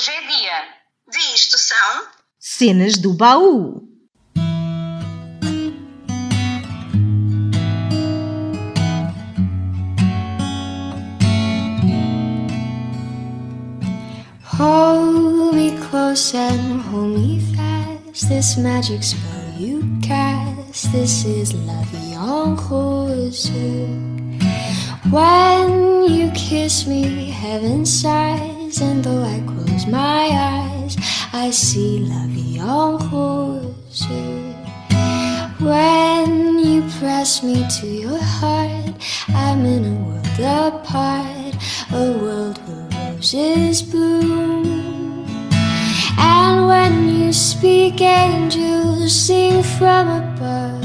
Hoje é dia de isto são Cenas do baú. Hold me close and hold me fast. This magic spell you cast. This is en Rose. When you kiss me, heaven sighs, and though I close my eyes, I see La Vie en. When you press me to your heart, I'm in a world apart, a world where roses bloom. And when you speak, angels sing from above.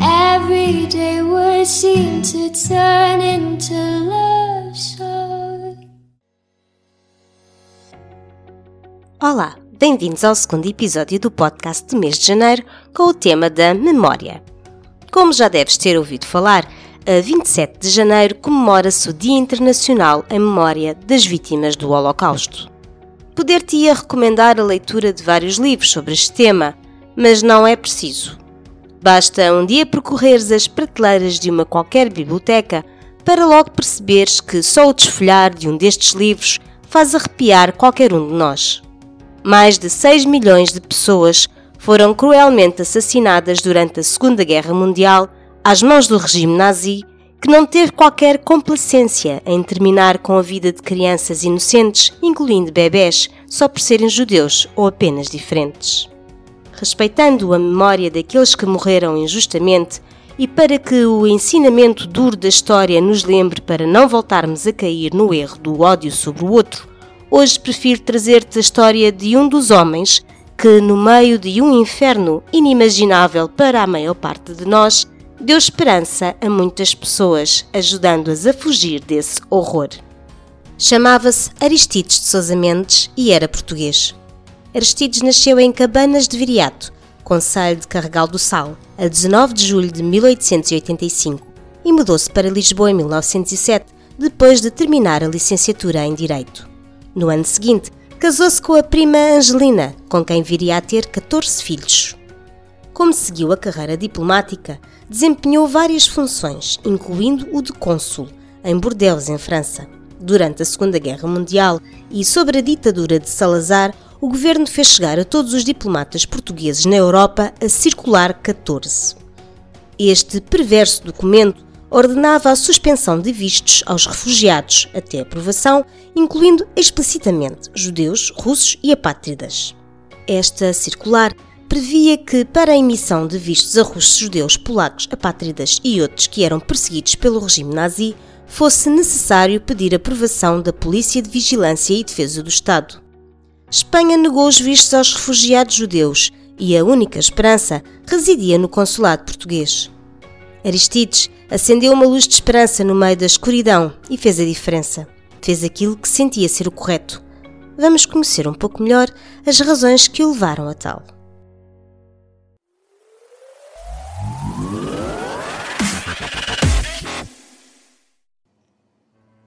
Everyday words seem to turn into love Olá, bem-vindos ao segundo episódio do podcast de mês de janeiro com o tema da memória. Como já deves ter ouvido falar, a 27 de janeiro comemora-se o Dia Internacional em Memória das Vítimas do Holocausto. Poder-te-ia recomendar a leitura de vários livros sobre este tema, mas não é preciso. Basta um dia percorreres as prateleiras de uma qualquer biblioteca para logo perceberes que só o desfolhar de um destes livros faz arrepiar qualquer um de nós. Mais de 6 milhões de pessoas foram cruelmente assassinadas durante a Segunda Guerra Mundial às mãos do regime nazi, que não teve qualquer complacência em terminar com a vida de crianças inocentes, incluindo bebés, só por serem judeus ou apenas diferentes. Respeitando a memória daqueles que morreram injustamente e para que o ensinamento duro da história nos lembre para não voltarmos a cair no erro do ódio sobre o outro, hoje prefiro trazer-te a história de um dos homens que, no meio de um inferno inimaginável para a maior parte de nós, deu esperança a muitas pessoas, ajudando-as a fugir desse horror. Chamava-se Aristides de Sousa Mendes e era português. Aristides nasceu em Cabanas de Viriato, Conselho de Carregal do Sal, a 19 de julho de 1885 e mudou-se para Lisboa em 1907, depois de terminar a licenciatura em Direito. No ano seguinte, casou-se com a prima Angelina, com quem viria a ter 14 filhos. Como seguiu a carreira diplomática, desempenhou várias funções, incluindo o de cônsul, em Bordeaux, em França. Durante a Segunda Guerra Mundial e sob a ditadura de Salazar, o governo fez chegar a todos os diplomatas portugueses na Europa a Circular 14. Este perverso documento ordenava a suspensão de vistos aos refugiados até aprovação, incluindo explicitamente judeus, russos e apátridas. Esta circular previa que, para a emissão de vistos a russos, judeus, polacos, apátridas e outros que eram perseguidos pelo regime nazi, fosse necessário pedir aprovação da Polícia de Vigilância e Defesa do Estado. Espanha negou os vistos aos refugiados judeus e a única esperança residia no consulado português. Aristides acendeu uma luz de esperança no meio da escuridão e fez a diferença. Fez aquilo que sentia ser o correto. Vamos conhecer um pouco melhor as razões que o levaram a tal.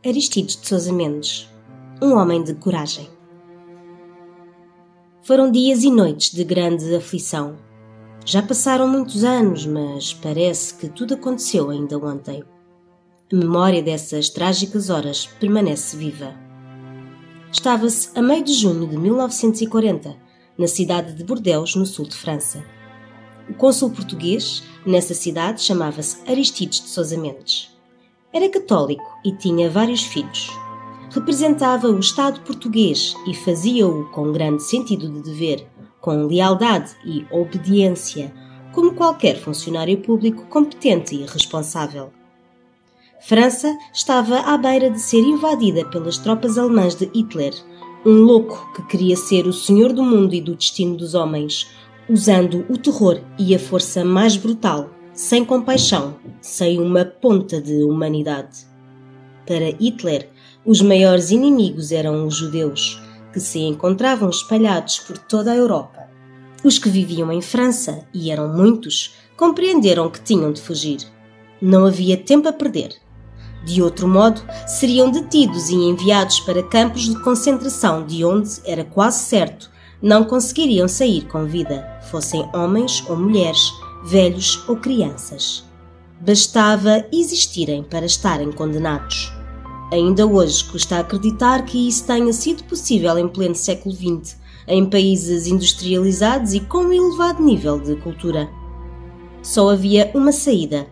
Aristides de Sousa Mendes, um homem de coragem. Foram dias e noites de grande aflição. Já passaram muitos anos, mas parece que tudo aconteceu ainda ontem. A memória dessas trágicas horas permanece viva. Estava-se a meio de junho de 1940, na cidade de Bordeaux, no sul de França. O cônsul português nessa cidade chamava-se Aristides de Sousa Mendes. Era católico e tinha vários filhos. Representava o Estado português e fazia-o com grande sentido de dever, com lealdade e obediência, como qualquer funcionário público competente e responsável. França estava à beira de ser invadida pelas tropas alemãs de Hitler, um louco que queria ser o senhor do mundo e do destino dos homens, usando o terror e a força mais brutal, sem compaixão, sem uma ponta de humanidade. Para Hitler, os maiores inimigos eram os judeus, que se encontravam espalhados por toda a Europa. Os que viviam em França, e eram muitos, compreenderam que tinham de fugir. Não havia tempo a perder. De outro modo, seriam detidos e enviados para campos de concentração de onde, era quase certo, não conseguiriam sair com vida, fossem homens ou mulheres, velhos ou crianças. Bastava existirem para estarem condenados. Ainda hoje custa acreditar que isso tenha sido possível em pleno século XX, em países industrializados e com um elevado nível de cultura. Só havia uma saída: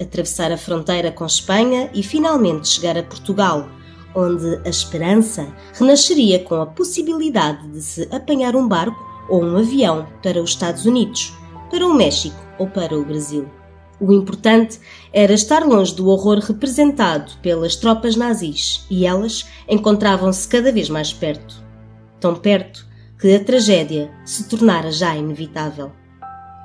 atravessar a fronteira com Espanha e finalmente chegar a Portugal, onde a esperança renasceria com a possibilidade de se apanhar um barco ou um avião para os Estados Unidos, para o México ou para o Brasil. O importante era estar longe do horror representado pelas tropas nazis e elas encontravam-se cada vez mais perto. Tão perto que a tragédia se tornara já inevitável.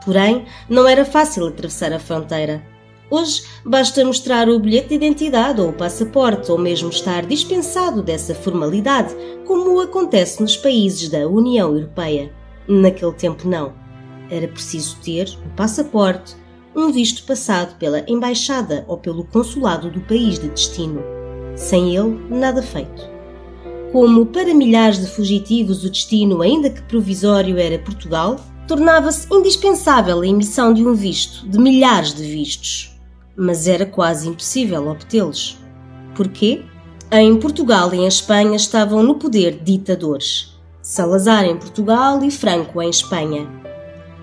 Porém, não era fácil atravessar a fronteira. Hoje basta mostrar o bilhete de identidade ou o passaporte, ou mesmo estar dispensado dessa formalidade, como acontece nos países da União Europeia. Naquele tempo, não. Era preciso ter o passaporte, um visto passado pela embaixada ou pelo consulado do país de destino. Sem ele, nada feito. Como para milhares de fugitivos o destino, ainda que provisório, era Portugal, tornava-se indispensável a emissão de um visto, de milhares de vistos mas era quase impossível obtê-los. Porquê? Em Portugal e em Espanha estavam no poder ditadores. Salazar em Portugal e Franco em Espanha.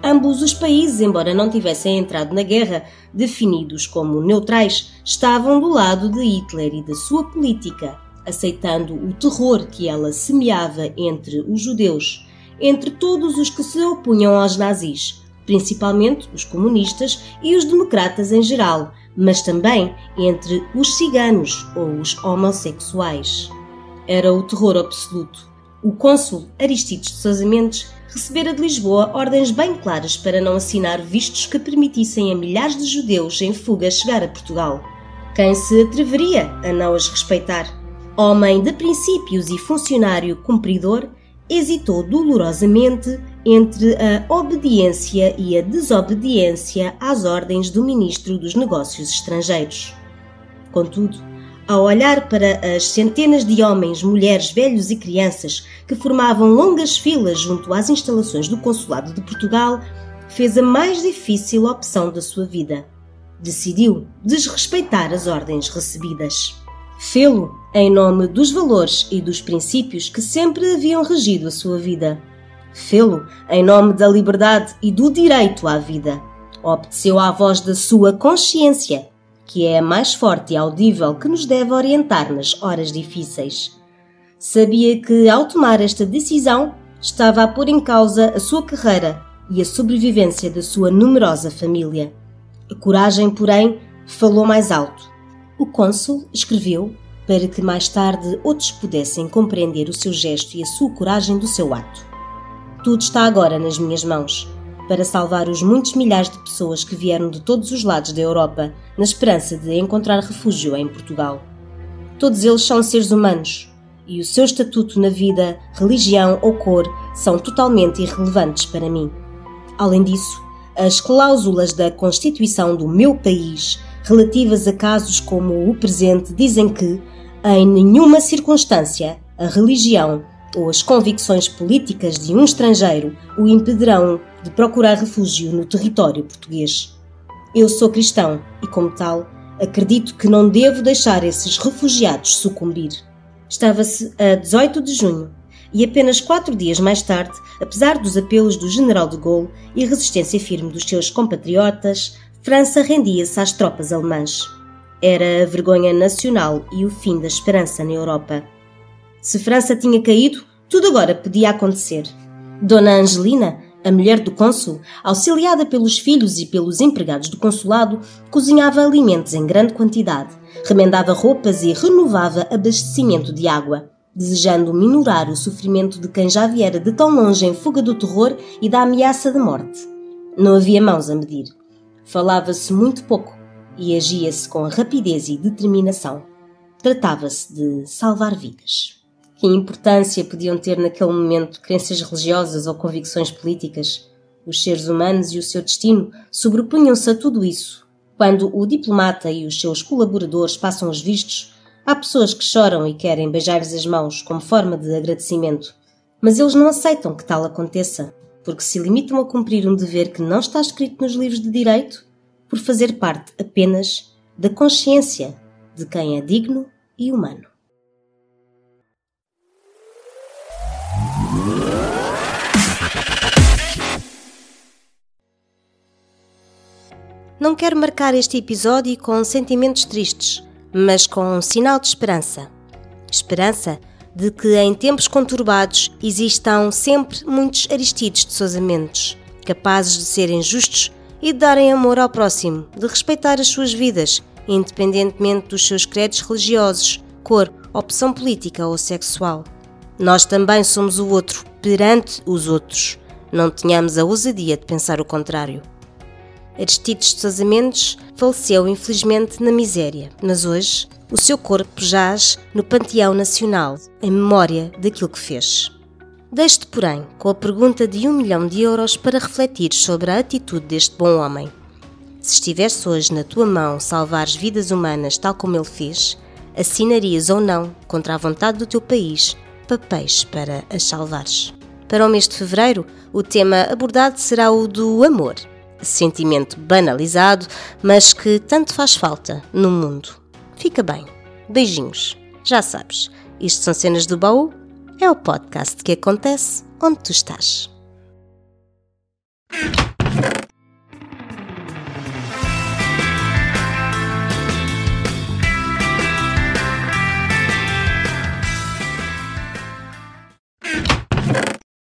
Ambos os países, embora não tivessem entrado na guerra, definidos como neutrais, estavam do lado de Hitler e da sua política, aceitando o terror que ela semeava entre os judeus, entre todos os que se opunham aos nazis, principalmente os comunistas e os democratas em geral, mas também entre os ciganos ou os homossexuais. Era o terror absoluto. O cônsul Aristides de Sousa Mendes recebera de Lisboa ordens bem claras para não assinar vistos que permitissem a milhares de judeus em fuga chegar a Portugal. Quem se atreveria a não as respeitar? Homem de princípios e funcionário cumpridor, hesitou dolorosamente entre a obediência e a desobediência às ordens do Ministro dos Negócios Estrangeiros. Contudo, ao olhar para as centenas de homens, mulheres, velhos e crianças que formavam longas filas junto às instalações do Consulado de Portugal, fez a mais difícil opção da sua vida. Decidiu desrespeitar as ordens recebidas. Fê-lo em nome dos valores e dos princípios que sempre haviam regido a sua vida. Fê-lo em nome da liberdade e do direito à vida. Obteceu à voz da sua consciência, que é a mais forte e audível que nos deve orientar nas horas difíceis. Sabia que, ao tomar esta decisão, estava a pôr em causa a sua carreira e a sobrevivência da sua numerosa família. A coragem, porém, falou mais alto. O cônsul escreveu para que mais tarde outros pudessem compreender o seu gesto e a sua coragem do seu ato. Tudo está agora nas minhas mãos, para salvar os muitos milhares de pessoas que vieram de todos os lados da Europa na esperança de encontrar refúgio em Portugal. Todos eles são seres humanos e o seu estatuto na vida, religião ou cor são totalmente irrelevantes para mim. Além disso, as cláusulas da Constituição do meu país relativas a casos como o presente dizem que, em nenhuma circunstância, a religião ou as convicções políticas de um estrangeiro o impedirão de procurar refúgio no território português. Eu sou cristão e, como tal, acredito que não devo deixar esses refugiados sucumbir. Estava-se a 18 de junho e apenas quatro dias mais tarde, apesar dos apelos do general de Gaulle e resistência firme dos seus compatriotas, França rendia-se às tropas alemãs. Era a vergonha nacional e o fim da esperança na Europa. Se França tinha caído, tudo agora podia acontecer. Dona Angelina, a mulher do cônsul, auxiliada pelos filhos e pelos empregados do consulado, cozinhava alimentos em grande quantidade, remendava roupas e renovava abastecimento de água, desejando minorar o sofrimento de quem já viera de tão longe em fuga do terror e da ameaça de morte. Não havia mãos a medir. Falava-se muito pouco e agia-se com rapidez e determinação. Tratava-se de salvar vidas. Que importância podiam ter naquele momento crenças religiosas ou convicções políticas? Os seres humanos e o seu destino sobrepunham-se a tudo isso, Quando o diplomata e os seus colaboradores passam os vistos, há pessoas que choram e querem beijar-lhes as mãos como forma de agradecimento. Mas eles não aceitam que tal aconteça, porque se limitam a cumprir um dever que não está escrito nos livros de direito, por fazer parte apenas da consciência de quem é digno e humano. Não quero marcar este episódio com sentimentos tristes, mas com um sinal de esperança. Esperança de que em tempos conturbados existam sempre muitos Aristides de Sousa Mendes, capazes de serem justos e de darem amor ao próximo, de respeitar as suas vidas, independentemente dos seus credos religiosos, cor, opção política ou sexual. Nós também somos o outro perante os outros. Não tenhamos a ousadia de pensar o contrário. Aristides de Sousa Mendes faleceu infelizmente na miséria, mas hoje o seu corpo jaz no Panteão Nacional, em memória daquilo que fez. Deixo-te, porém, com a pergunta de um milhão de euros para refletir sobre a atitude deste bom homem. Se estivesse hoje na tua mão salvares vidas humanas tal como ele fez, assinarias ou não, contra a vontade do teu país, papéis para as salvares. Para o mês de fevereiro, o tema abordado será o do amor sentimento banalizado, mas que tanto faz falta no mundo. Fica bem. Beijinhos. Já sabes, isto são cenas do baú. É o podcast que acontece onde tu estás.